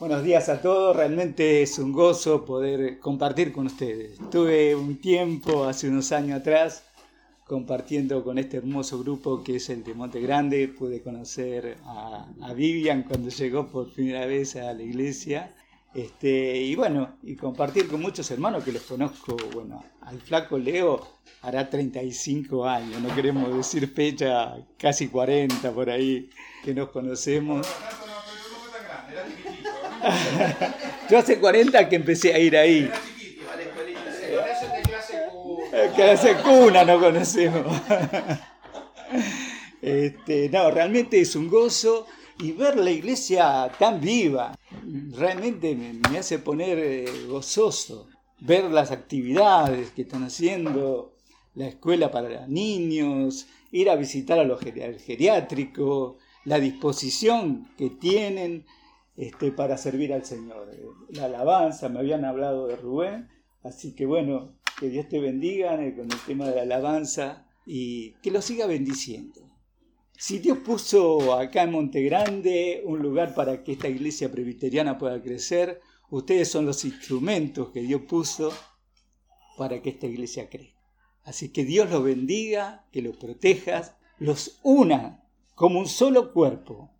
Buenos días a todos, realmente es un gozo poder compartir con ustedes. Tuve un tiempo, hace unos años atrás, compartiendo con este hermoso grupo que es el de Monte Grande. Pude conocer a, Vivian cuando llegó por primera vez a la iglesia. Este, y bueno, y compartir con muchos hermanos que los conozco. Bueno, al flaco Leo hará 35 años, no queremos decir fecha, casi 40 por ahí, que nos conocemos. Yo hace 40 que empecé a ir ahí. Clase cuna no conocemos. Este, no, realmente es un gozo y ver la iglesia tan viva, realmente me, hace poner eh, gozoso. Ver las actividades que están haciendo, la escuela para niños, ir a visitar a los geriátricos, la disposición que tienen este, para servir al Señor. Eh, la alabanza, me habían hablado de Rubén, así que bueno, que Dios te bendiga eh, con el tema de la alabanza y que lo siga bendiciendo. Si Dios puso acá en Monte Grande un lugar para que esta iglesia presbiteriana pueda crecer, ustedes son los instrumentos que Dios puso para que esta iglesia crezca. Así que Dios los bendiga, que los proteja, los una como un solo cuerpo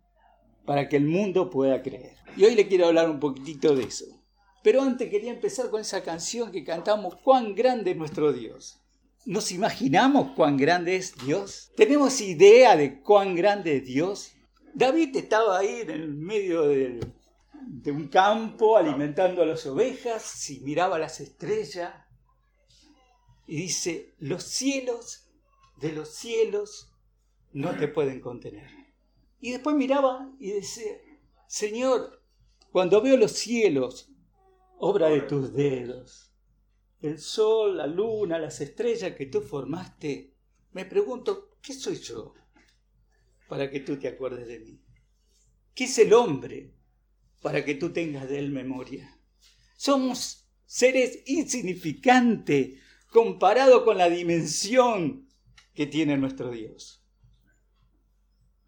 para que el mundo pueda creer. Y hoy le quiero hablar un poquitito de eso. Pero antes quería empezar con esa canción que cantamos, cuán grande es nuestro Dios. ¿Nos imaginamos cuán grande es Dios? ¿Tenemos idea de cuán grande es Dios? David estaba ahí en el medio de, un campo alimentando a las ovejas y miraba las estrellas y dice, los cielos de los cielos no te pueden contener. Y después miraba y decía, Señor, cuando veo los cielos, obra de tus dedos, el sol, la luna, las estrellas que tú formaste, me pregunto, ¿qué soy yo para que tú te acuerdes de mí? ¿Qué es el hombre para que tú tengas de él memoria? Somos seres insignificantes comparado con la dimensión que tiene nuestro Dios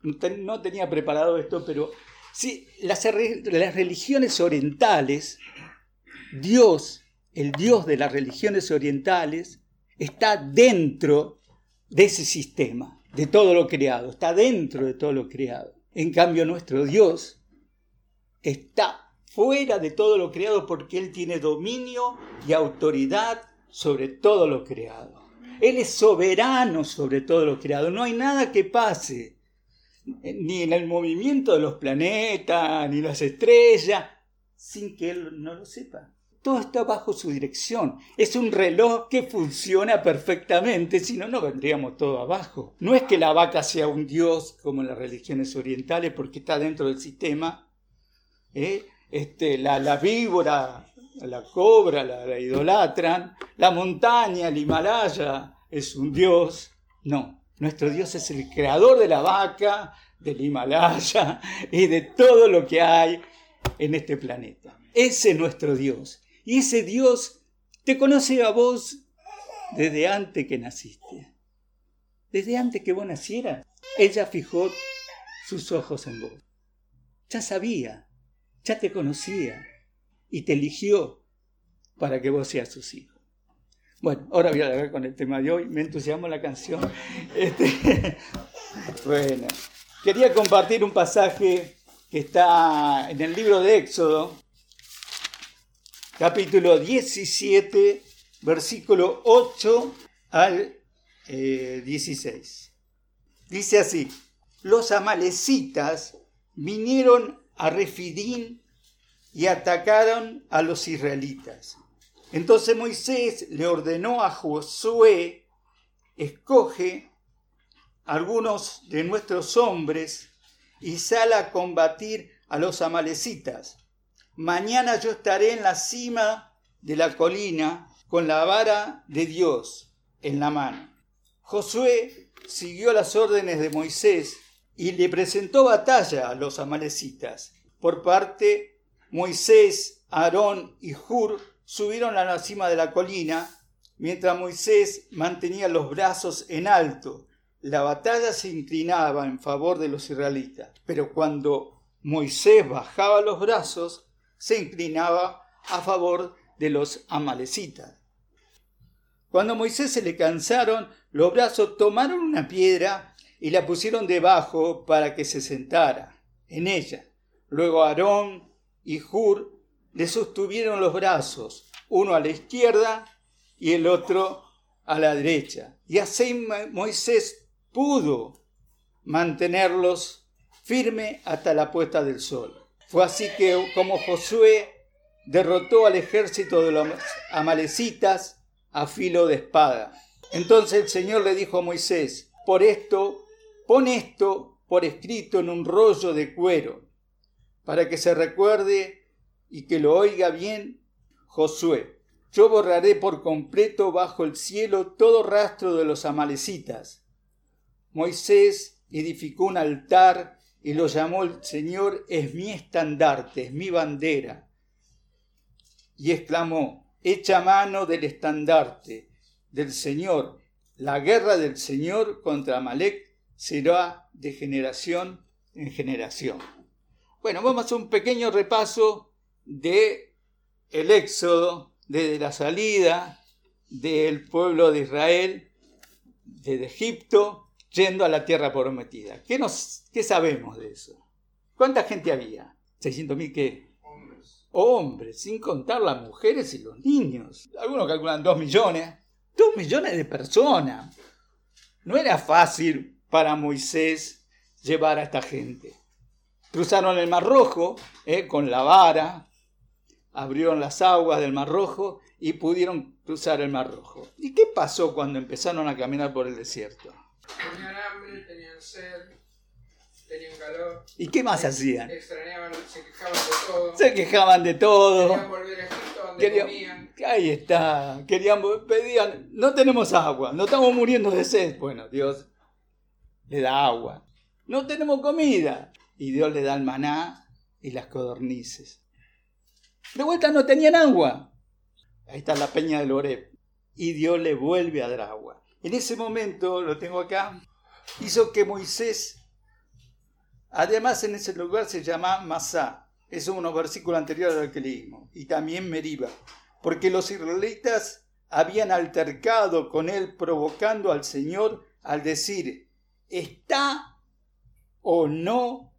no tenía preparado esto, pero sí, las, religiones orientales, Dios, el Dios de las religiones orientales, está dentro de ese sistema, de todo lo creado, está dentro de todo lo creado. En cambio, nuestro Dios está fuera de todo lo creado porque Él tiene dominio y autoridad sobre todo lo creado. Él es soberano sobre todo lo creado. No hay nada que pase ni en el movimiento de los planetas, ni las estrellas, sin que él no lo sepa. Todo está bajo su dirección. Es un reloj que funciona perfectamente, si no, no vendríamos todo abajo. No es que la vaca sea un dios como en las religiones orientales porque está dentro del sistema. ¿eh? Este, la, la, víbora, la cobra, la, la idolatran. La montaña, el Himalaya, es un dios. No, nuestro Dios es el creador de la vaca, del Himalaya y de todo lo que hay en este planeta. Ese es nuestro Dios. Y ese Dios te conoce a vos desde antes que naciste. Desde antes que vos nacieras, ella fijó sus ojos en vos. Ya sabía, ya te conocía y te eligió para que vos seas sus hijos. Bueno, ahora voy a hablar con el tema de hoy. Me entusiasma la canción. Este, bueno, quería compartir un pasaje que está en el libro de Éxodo, capítulo 17, versículo 8 al 16. Eh, Dice así, los amalecitas vinieron a Refidín y atacaron a los israelitas. Entonces Moisés le ordenó a Josué, escoge algunos de nuestros hombres y sal a combatir a los amalecitas. Mañana yo estaré en la cima de la colina con la vara de Dios en la mano. Josué siguió las órdenes de Moisés y le presentó batalla a los amalecitas. Por parte Moisés, Aarón y Hur subieron a la cima de la colina, mientras Moisés mantenía los brazos en alto. La batalla se inclinaba en favor de los israelitas, pero cuando Moisés bajaba los brazos, se inclinaba a favor de los amalecitas. Cuando Moisés se le cansaron los brazos, tomaron una piedra y la pusieron debajo para que se sentara en ella. Luego Aarón y Hur le sostuvieron los brazos, uno a la izquierda y el otro a la derecha. Y así Moisés pudo mantenerlos firme hasta la puesta del sol. Fue así que como Josué derrotó al ejército de los amalecitas a filo de espada. Entonces el Señor le dijo a Moisés, por esto, pon esto por escrito en un rollo de cuero, para que se recuerde y que lo oiga bien Josué. Yo borraré por completo bajo el cielo todo rastro de los amalecitas. Moisés edificó un altar y lo llamó el Señor es mi estandarte, es mi bandera. Y exclamó, echa mano del estandarte del Señor. La guerra del Señor contra Amalek será de generación en generación. Bueno, vamos a un pequeño repaso de el éxodo, de la salida del pueblo de Israel desde Egipto yendo a la tierra prometida. ¿Qué, nos, qué sabemos de eso? ¿Cuánta gente había? ¿600.000 qué? hombres, sin contar las mujeres y los niños. Algunos calculan dos millones. Dos millones de personas. No era fácil para Moisés llevar a esta gente. Cruzaron el Mar Rojo eh, con la vara, abrieron las aguas del Mar Rojo y pudieron cruzar el Mar Rojo. ¿Y qué pasó cuando empezaron a caminar por el desierto? Tenían hambre, tenían sed, tenían calor. ¿Y qué más hacían? Extrañaban, se quejaban de todo. Se quejaban de todo. Querían volver a Egipto donde Querían- comían. Ahí está. Querían, pedían, no tenemos agua, no estamos muriendo de sed. Bueno, Dios le da agua. No tenemos comida. Y Dios le da el maná y las codornices. De vuelta no tenían agua. Ahí está la peña del Oreb. Y Dios le vuelve a dar agua. En ese momento, lo tengo acá, hizo que Moisés, además en ese lugar se llama Masá. Es unos versículos anteriores al que. Y también Meriba. Porque los israelitas habían altercado con él provocando al Señor al decir, ¿está o no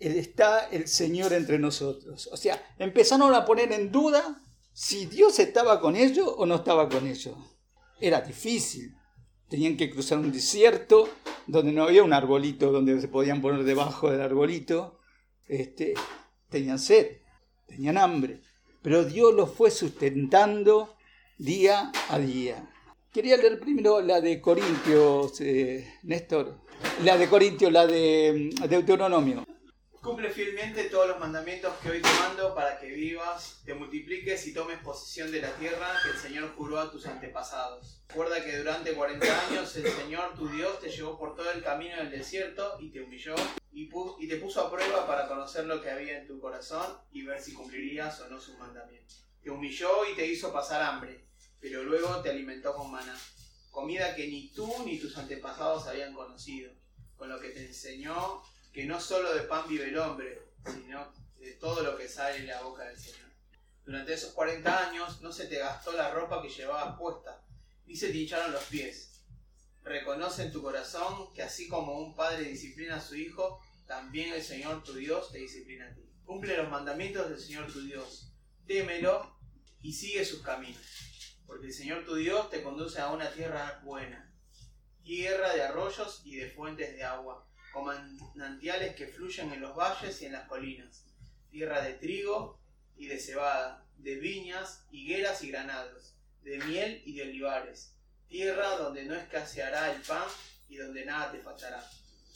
está el Señor entre nosotros? O sea, empezaron a poner en duda si Dios estaba con ellos o no estaba con ellos. Era difícil. Tenían que cruzar un desierto donde no había un arbolito donde se podían poner debajo del arbolito. Este, tenían sed, tenían hambre. Pero Dios los fue sustentando día a día. Quería leer primero la de Corintios, eh, Néstor. La de Corintios, la de mm, Deuteronomio. Cumple fielmente todos los mandamientos que hoy te mando para que vivas, te multipliques y tomes posesión de la tierra que el Señor juró a tus antepasados. Recuerda que durante 40 años el Señor tu Dios te llevó por todo el camino del desierto y te humilló y, y te puso a prueba para conocer lo que había en tu corazón y ver si cumplirías o no sus mandamientos. Te humilló y te hizo pasar hambre, pero luego te alimentó con maná, comida que ni tú ni tus antepasados habían conocido, con lo que te enseñó que no solo de pan vive el hombre, sino de todo lo que sale de la boca del Señor. Durante esos 40 años no se te gastó la ropa que llevabas puesta, ni se te hincharon los pies. Reconoce en tu corazón que así como un padre disciplina a su hijo, también el Señor tu Dios te disciplina a ti. Cumple los mandamientos del Señor tu Dios, témelo y sigue sus caminos, porque el Señor tu Dios te conduce a una tierra buena, tierra de arroyos y de fuentes de agua con manantiales que fluyen en los valles y en las colinas, tierra de trigo y de cebada, de viñas, higueras y granados, de miel y de olivares, tierra donde no escaseará el pan y donde nada te faltará,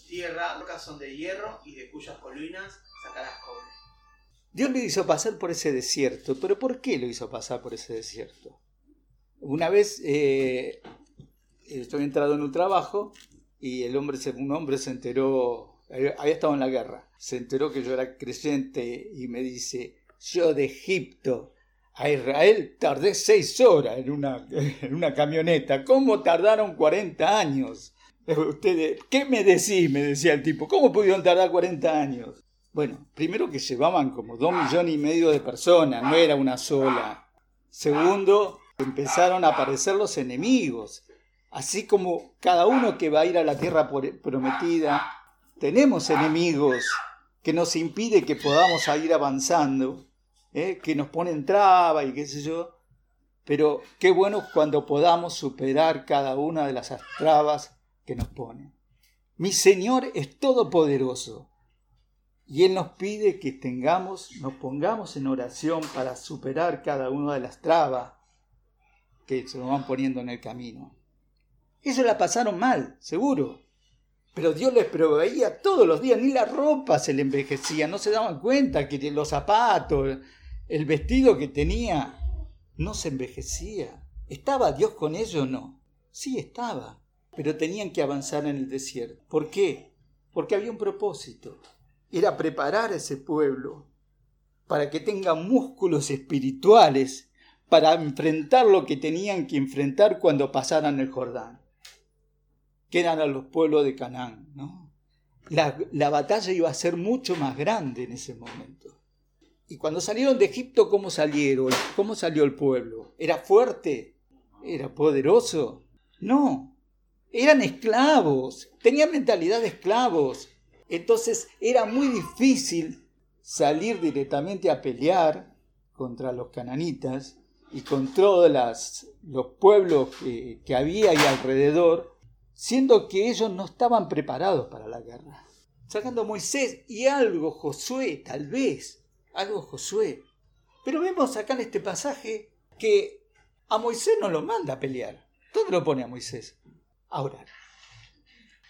tierra rocas son de hierro y de cuyas colinas sacarás cobre. Dios lo hizo pasar por ese desierto, pero ¿por qué lo hizo pasar por ese desierto? Una vez eh, estoy entrado en un trabajo y el hombre un hombre se enteró, había estado en la guerra, se enteró que yo era creyente y me dice, yo de Egipto a Israel tardé seis horas en una, en una camioneta, ¿cómo tardaron 40 años? Ustedes, ¿qué me decís? me decía el tipo, ¿cómo pudieron tardar 40 años? Bueno, primero que llevaban como dos millones y medio de personas, no era una sola. Segundo, empezaron a aparecer los enemigos. Así como cada uno que va a ir a la tierra prometida, tenemos enemigos que nos impide que podamos ir avanzando, ¿eh? que nos ponen traba y qué sé yo. Pero qué bueno cuando podamos superar cada una de las trabas que nos ponen. Mi Señor es todopoderoso y Él nos pide que tengamos, nos pongamos en oración para superar cada una de las trabas que se nos van poniendo en el camino. Ellos la pasaron mal, seguro. Pero Dios les proveía todos los días, ni la ropa se le envejecía, no se daban cuenta que los zapatos, el vestido que tenía, no se envejecía. ¿Estaba Dios con ellos no? Sí estaba, pero tenían que avanzar en el desierto. ¿Por qué? Porque había un propósito. Era preparar a ese pueblo para que tenga músculos espirituales para enfrentar lo que tenían que enfrentar cuando pasaran el Jordán que eran a los pueblos de Canaán. ¿no? La, la batalla iba a ser mucho más grande en ese momento. Y cuando salieron de Egipto, ¿cómo salieron? ¿Cómo salió el pueblo? ¿Era fuerte? ¿Era poderoso? No, eran esclavos, tenían mentalidad de esclavos. Entonces era muy difícil salir directamente a pelear contra los cananitas y con todos los pueblos que, que había ahí alrededor, siendo que ellos no estaban preparados para la guerra. Sacando Moisés y algo Josué, tal vez, algo Josué. Pero vemos acá en este pasaje que a Moisés no lo manda a pelear. ¿Dónde lo pone a Moisés? A orar.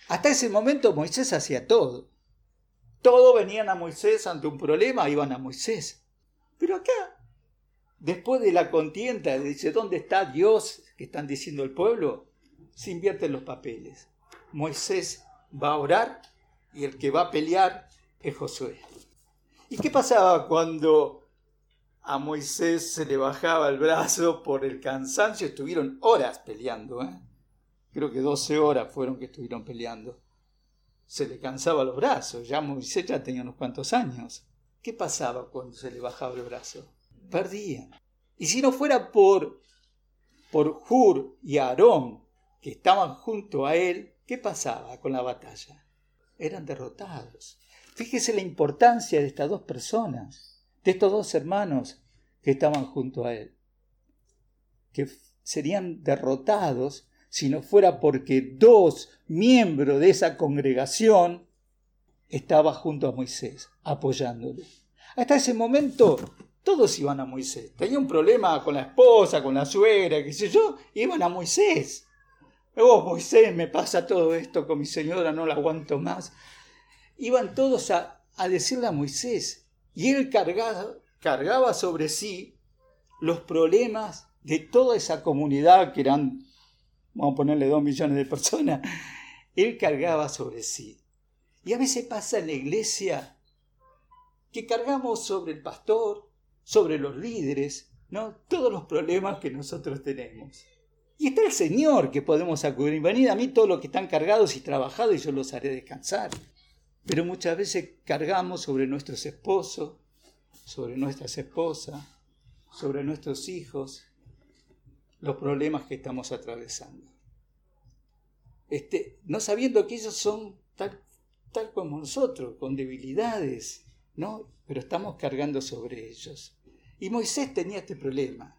Hasta ese momento Moisés hacía todo. Todos venían a Moisés ante un problema, iban a Moisés. Pero acá, después de la contienda, dice, ¿dónde está Dios que están diciendo el pueblo? Se invierten los papeles. Moisés va a orar y el que va a pelear es Josué. ¿Y qué pasaba cuando a Moisés se le bajaba el brazo por el cansancio? Estuvieron horas peleando, ¿eh? creo que 12 horas fueron que estuvieron peleando. Se le cansaba los brazos, ya Moisés ya tenía unos cuantos años. ¿Qué pasaba cuando se le bajaba el brazo? Perdían. Y si no fuera por, por Hur y Aarón, que estaban junto a él, ¿qué pasaba con la batalla? Eran derrotados. Fíjese la importancia de estas dos personas, de estos dos hermanos que estaban junto a él, que serían derrotados si no fuera porque dos miembros de esa congregación estaban junto a Moisés, apoyándole. Hasta ese momento todos iban a Moisés. Tenía un problema con la esposa, con la suegra, qué sé yo, iban a Moisés. Oh, Moisés, me pasa todo esto con mi señora, no la aguanto más. Iban todos a, decirle a Moisés, y él cargaba, cargaba sobre sí los problemas de toda esa comunidad, que eran, vamos a ponerle dos millones de personas, él cargaba sobre sí. Y a veces pasa en la iglesia que cargamos sobre el pastor, sobre los líderes, ¿no? todos los problemas que nosotros tenemos. Y está el Señor que podemos acudir. Venid a mí todos los que están cargados y trabajados y yo los haré descansar. Pero muchas veces cargamos sobre nuestros esposos, sobre nuestras esposas, sobre nuestros hijos, los problemas que estamos atravesando. Este, no sabiendo que ellos son tal, tal como nosotros, con debilidades, ¿no? Pero estamos cargando sobre ellos. Y Moisés tenía este problema.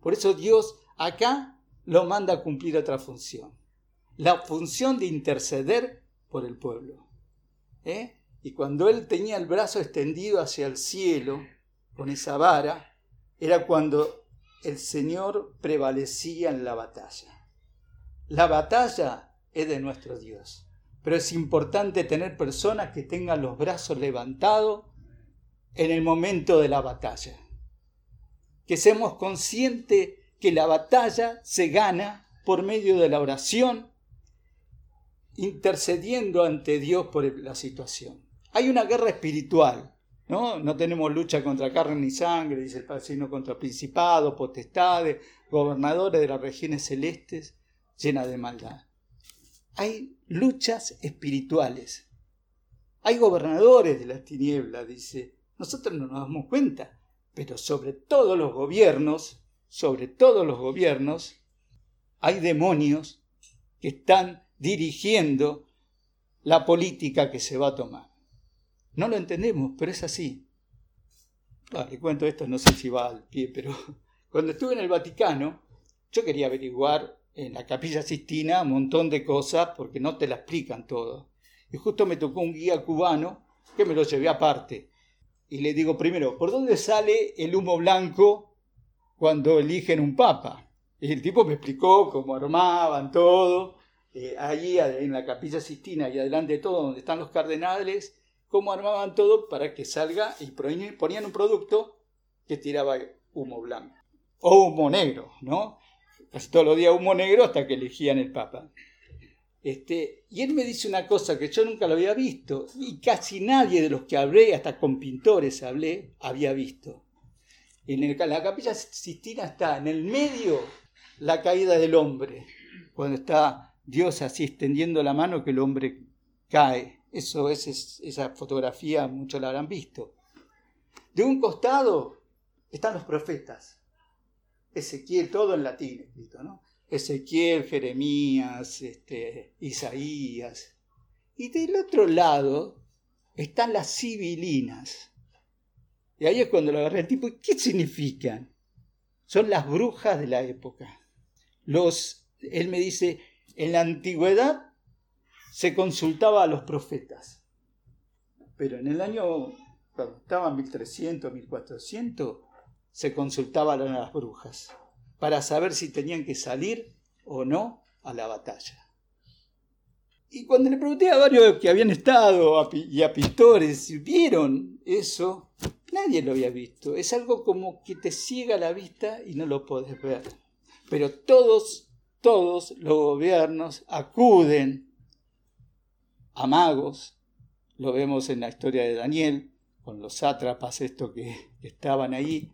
Por eso Dios acá lo manda a cumplir otra función. La función de interceder por el pueblo. ¿eh? Y cuando él tenía el brazo extendido hacia el cielo con esa vara, era cuando el Señor prevalecía en la batalla. La batalla es de nuestro Dios, pero es importante tener personas que tengan los brazos levantados en el momento de la batalla. Que seamos conscientes que la batalla se gana por medio de la oración, intercediendo ante Dios por la situación. Hay una guerra espiritual, ¿no? No tenemos lucha contra carne ni sangre, dice el sino contra principados, potestades, gobernadores de las regiones celestes llenas de maldad. Hay luchas espirituales. Hay gobernadores de las tinieblas, dice. Nosotros no nos damos cuenta, pero sobre todos los gobiernos, sobre todos los gobiernos, hay demonios que están dirigiendo la política que se va a tomar. No lo entendemos, pero es así. Ah, le cuento esto, no sé si va al pie, pero cuando estuve en el Vaticano, yo quería averiguar en la capilla Sistina un montón de cosas porque no te la explican todo. Y justo me tocó un guía cubano que me lo llevé aparte. Y le digo primero, ¿por dónde sale el humo blanco cuando eligen un papa? Y el tipo me explicó cómo armaban todo, eh, allí en la capilla Sistina y adelante de todo, donde están los cardenales, cómo armaban todo para que salga y ponían un producto que tiraba humo blanco. O humo negro, ¿no? Casi todos los días humo negro hasta que elegían el papa. Este, y él me dice una cosa que yo nunca lo había visto y casi nadie de los que hablé, hasta con pintores hablé, había visto. En la capilla Sistina está en el medio la caída del hombre, cuando está Dios así extendiendo la mano que el hombre cae. Eso es, esa fotografía, muchos la habrán visto. De un costado están los profetas. Ezequiel, todo en latín escrito, ¿no? Ezequiel, Jeremías, este, Isaías. Y del otro lado están las civilinas. Y ahí es cuando lo agarré el tipo, ¿qué significan? Son las brujas de la época. Los, él me dice, en la antigüedad se consultaba a los profetas, pero en el año, cuando estaba 1300, 1400, se consultaban a las brujas para saber si tenían que salir o no a la batalla. Y cuando le pregunté a varios que habían estado y a pintores si vieron eso, nadie lo había visto. Es algo como que te ciega la vista y no lo puedes ver. Pero todos, todos los gobiernos acuden a magos. Lo vemos en la historia de Daniel, con los sátrapas, estos que estaban ahí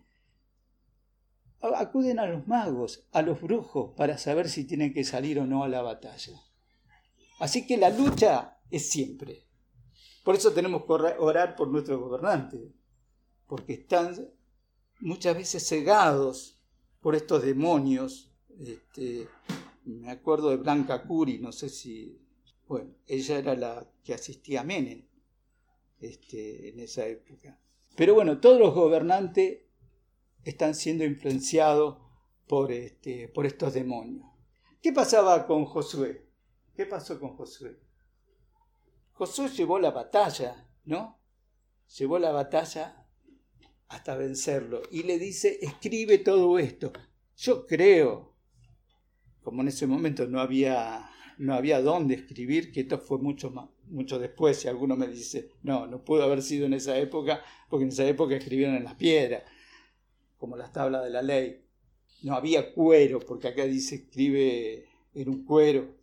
acuden a los magos, a los brujos, para saber si tienen que salir o no a la batalla. Así que la lucha es siempre. Por eso tenemos que orar por nuestros gobernantes, porque están muchas veces cegados por estos demonios. Este, me acuerdo de Blanca Curi, no sé si, bueno, ella era la que asistía a Menem este, en esa época. Pero bueno, todos los gobernantes están siendo influenciados por, este, por estos demonios. ¿Qué pasaba con Josué? ¿Qué pasó con Josué? Josué llevó la batalla, ¿no? Llevó la batalla hasta vencerlo y le dice, escribe todo esto. Yo creo, como en ese momento no había, no había dónde escribir, que esto fue mucho, mucho después, si alguno me dice, no, no pudo haber sido en esa época, porque en esa época escribieron en las piedras como las tablas de la ley. No había cuero, porque acá dice escribe en un cuero.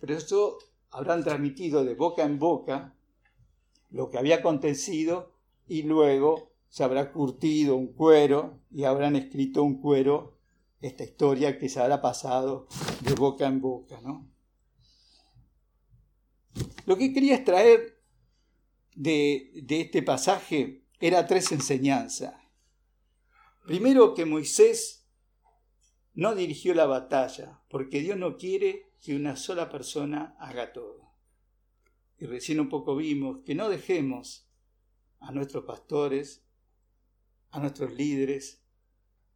Pero eso habrán transmitido de boca en boca lo que había acontecido y luego se habrá curtido un cuero y habrán escrito un cuero esta historia que se habrá pasado de boca en boca, ¿no? Lo que quería extraer de, de este pasaje era tres enseñanzas. Primero que Moisés no dirigió la batalla, porque Dios no quiere que una sola persona haga todo. Y recién un poco vimos que no dejemos a nuestros pastores, a nuestros líderes,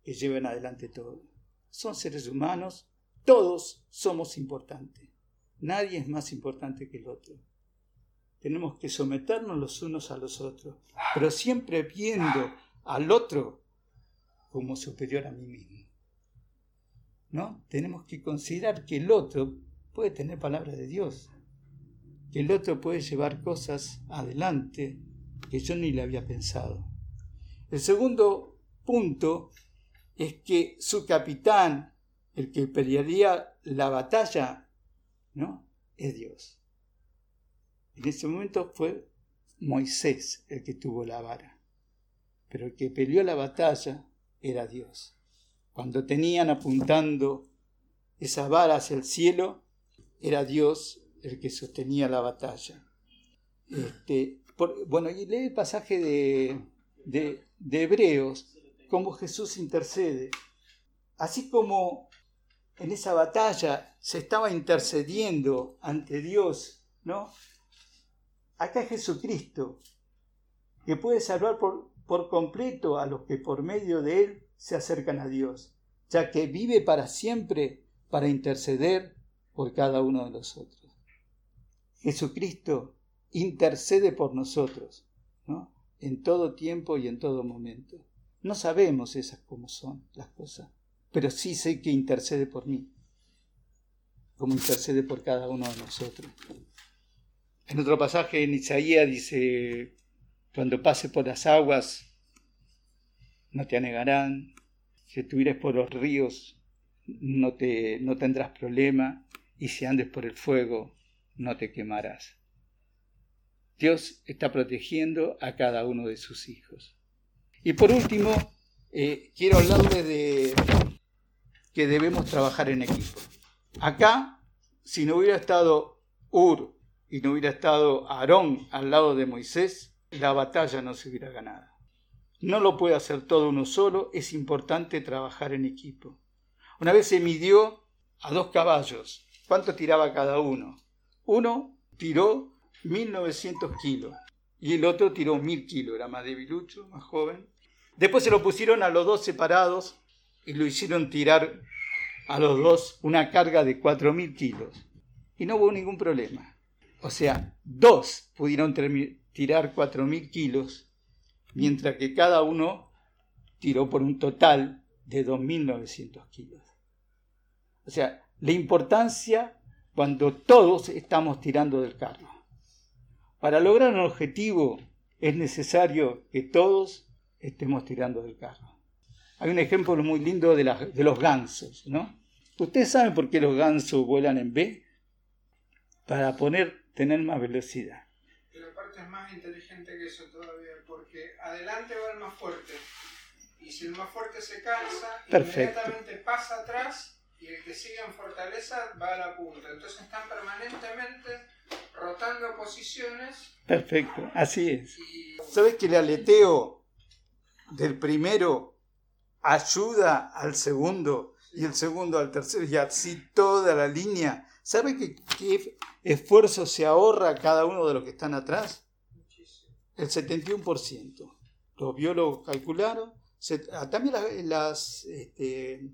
que lleven adelante todo. Son seres humanos, todos somos importantes. Nadie es más importante que el otro. Tenemos que someternos los unos a los otros, pero siempre viendo al otro como superior a mí mismo. Tenemos que considerar que el otro puede tener palabra de Dios, que el otro puede llevar cosas adelante que yo ni le había pensado. El segundo punto es que su capitán, el que pelearía la batalla, ¿no? Es Dios. En ese momento fue Moisés el que tuvo la vara. Pero el que peleó la batalla era Dios. Cuando tenían apuntando esa vara hacia el cielo, era Dios el que sostenía la batalla. Este, bueno, y lee el pasaje de, de, de Hebreos, cómo Jesús intercede. Así como en esa batalla se estaba intercediendo ante Dios, ¿no? Acá Jesucristo, que puede salvar por, por completo a los que por medio de Él se acercan a Dios, ya que vive para siempre para interceder por cada uno de nosotros. Jesucristo intercede por nosotros, ¿no? En todo tiempo y en todo momento. No sabemos esas cómo son las cosas, pero sí sé que intercede por mí, como intercede por cada uno de nosotros. En otro pasaje en Isaías dice, cuando pases por las aguas, no te anegarán, si estuvieres por los ríos, no, te, no tendrás problema, y si andes por el fuego, no te quemarás. Dios está protegiendo a cada uno de sus hijos. Y por último, eh, quiero hablarles de que debemos trabajar en equipo. Acá, si no hubiera estado Ur y no hubiera estado Aarón al lado de Moisés, la batalla no se hubiera ganado. No lo puede hacer todo uno solo, es importante trabajar en equipo. Una vez se midió a dos caballos. ¿Cuánto tiraba cada uno? Uno tiró 1900 kilos y el otro tiró 1000 kilos, era más debilucho, más joven. Después se lo pusieron a los dos separados y lo hicieron tirar a los dos una carga de 4000 kilos. Y no hubo ningún problema. O sea, dos pudieron tirar 4000 kilos, mientras que cada uno tiró por un total de 2900 kilos. O sea, la importancia cuando todos estamos tirando del carro. Para lograr un objetivo es necesario que todos estemos tirando del carro. Hay un ejemplo muy lindo de, los gansos, ¿no? ¿Ustedes saben por qué los gansos vuelan en B? Para poner, tener más velocidad. Pero aparte es más inteligente que eso todavía, porque adelante va el más fuerte. Y si el más fuerte se cansa, inmediatamente pasa atrás y el que sigue en fortaleza va a la punta. Entonces están permanentemente rotando posiciones. Perfecto, así es. ¿Sabes que el aleteo del primero ayuda al segundo y el segundo al tercero y así toda la línea? ¿Sabe qué, qué esfuerzo se ahorra cada uno de los que están atrás? El 71%. Los biólogos calcularon. Ah, también las, las este,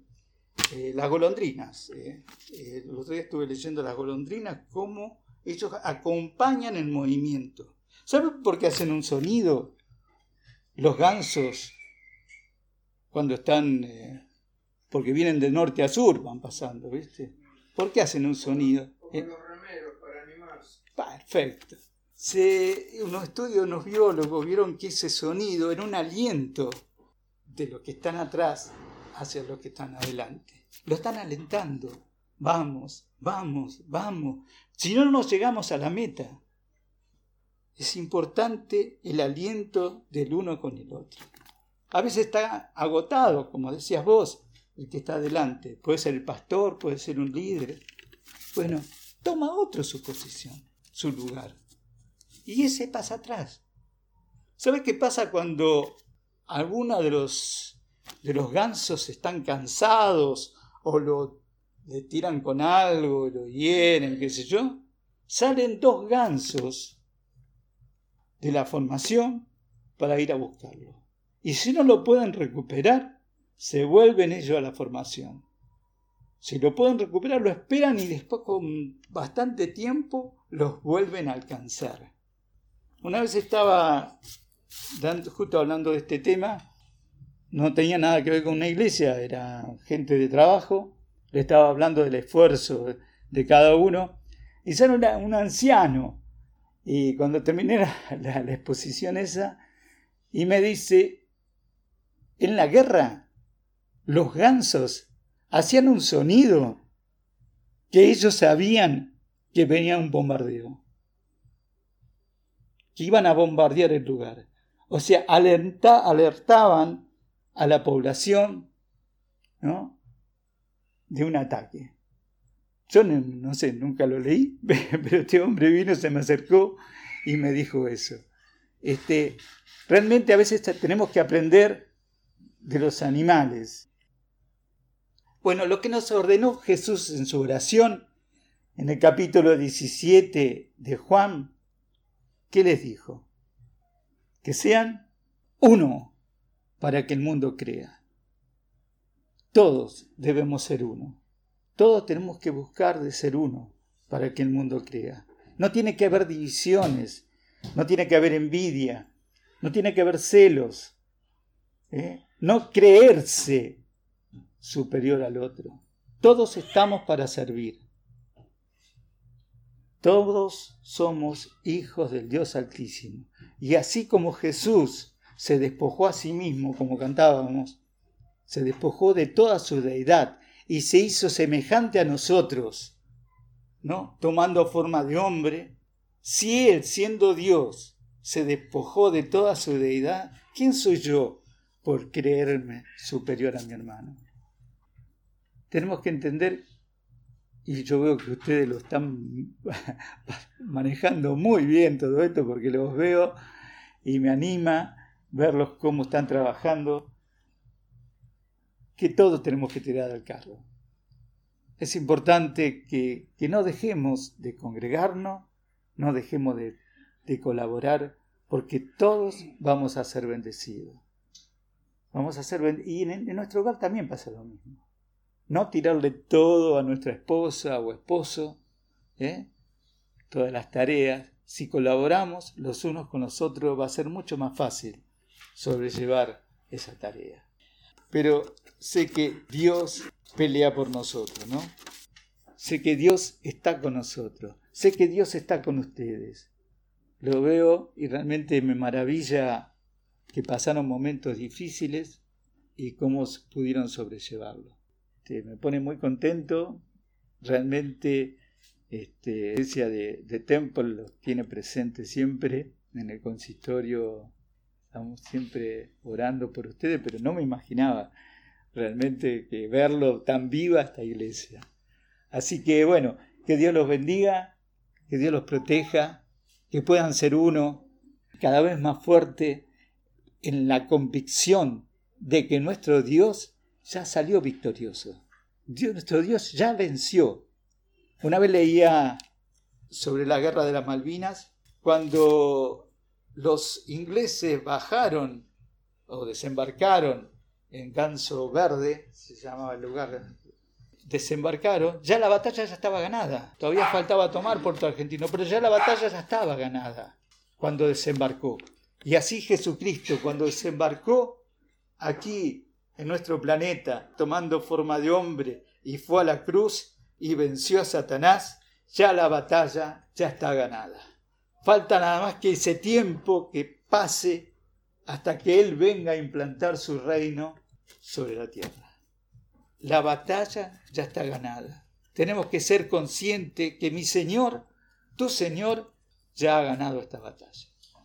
eh, las golondrinas. Eh, eh, el otro día estuve leyendo las golondrinas, cómo ellos acompañan el movimiento. ¿Saben por qué hacen un sonido? Los gansos, cuando están, porque vienen de norte a sur, van pasando, ¿viste? ¿Por qué hacen un sonido? Como los remeros, para animarse. Perfecto. Se, unos estudios, unos biólogos vieron que ese sonido era un aliento de los que están atrás hacia los que están adelante. Lo están alentando. Vamos, vamos, vamos. Si no, no llegamos a la meta. Es importante el aliento del uno con el otro. A veces está agotado, como decías vos, el que está adelante. Puede ser el pastor, puede ser un líder. Bueno, toma otro su posición, su lugar. Y ese pasa atrás. ¿Sabes qué pasa cuando alguno de los de los gansos están cansados o lo le tiran con algo, lo hieren, qué sé yo, salen dos gansos de la formación para ir a buscarlo. Y si no lo pueden recuperar, se vuelven ellos a la formación. Si lo pueden recuperar, lo esperan y después con bastante tiempo los vuelven a alcanzar. Una vez estaba justo hablando de este tema no tenía nada que ver con una iglesia, era gente de trabajo, le estaba hablando del esfuerzo de cada uno, y sale un anciano, y cuando terminé la, exposición esa, y me dice, en la guerra, los gansos hacían un sonido que ellos sabían que venía un bombardeo, que iban a bombardear el lugar. O sea, alertaban a la población ¿no? de un ataque. Yo no, sé, nunca lo leí, pero este hombre vino, se me acercó y me dijo eso. este, realmente a veces tenemos que aprender de los animales. Bueno, lo que nos ordenó Jesús en su oración, en el capítulo 17 de Juan, ¿qué les dijo? Que sean uno para que el mundo crea. Todos debemos ser uno. Todos tenemos que buscar de ser uno para que el mundo crea. No tiene que haber divisiones, no tiene que haber envidia, no tiene que haber celos, ¿eh? no creerse superior al otro. Todos estamos para servir. Todos somos hijos del Dios Altísimo. Y así como Jesús se despojó a sí mismo, como cantábamos, se despojó de toda su deidad y se hizo semejante a nosotros, ¿no? Tomando forma de hombre, si él, siendo Dios, se despojó de toda su deidad, ¿quién soy yo por creerme superior a mi hermano? Tenemos que entender, y yo veo que ustedes lo están manejando muy bien todo esto, porque los veo y me anima verlos cómo están trabajando que todos tenemos que tirar al carro. Es importante que, no dejemos de congregarnos, no dejemos de, colaborar, porque todos vamos a ser bendecidos. Vamos a ser y en, nuestro hogar también pasa lo mismo. No tirarle todo a nuestra esposa o esposo, ¿eh? todas las tareas. Si colaboramos los unos con los otros, va a ser mucho más fácil sobrellevar esa tarea. Pero sé que Dios pelea por nosotros, ¿no? Sé que Dios está con nosotros. Sé que Dios está con ustedes. Lo veo y realmente me maravilla que pasaron momentos difíciles y cómo pudieron sobrellevarlo. Este, me pone muy contento. Realmente, este, Iglesia de, de Temple los tiene presente siempre en el consistorio. Estamos siempre orando por ustedes, pero no me imaginaba realmente que verlo tan viva esta iglesia. Así que bueno, que Dios los bendiga, que Dios los proteja, que puedan ser uno cada vez más fuerte en la convicción de que nuestro Dios ya salió victorioso. Dios, nuestro Dios ya venció. Una vez leía sobre la guerra de las Malvinas, cuando los ingleses bajaron o desembarcaron en Ganso Verde, se llamaba el lugar, desembarcaron, ya la batalla ya estaba ganada. Todavía faltaba tomar Puerto Argentino, pero ya la batalla ya estaba ganada cuando desembarcó. Y así Jesucristo, cuando desembarcó aquí en nuestro planeta, tomando forma de hombre, y fue a la cruz y venció a Satanás, ya la batalla ya está ganada. Falta nada más que ese tiempo que pase hasta que Él venga a implantar su reino sobre la tierra. La batalla ya está ganada. Tenemos que ser conscientes que mi Señor, tu Señor, ya ha ganado esta batalla.